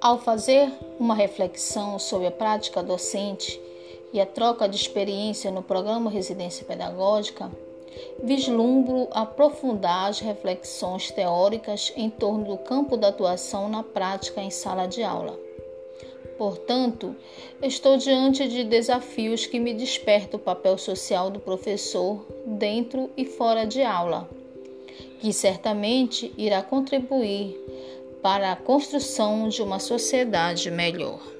Ao fazer uma reflexão sobre a prática docente e a troca de experiência no programa Residência Pedagógica, vislumbro aprofundar as reflexões teóricas em torno do campo da atuação na prática em sala de aula. Portanto, estou diante de desafios que me despertam o papel social do professor dentro e fora de aula, que certamente irá contribuir para a construção de uma sociedade melhor.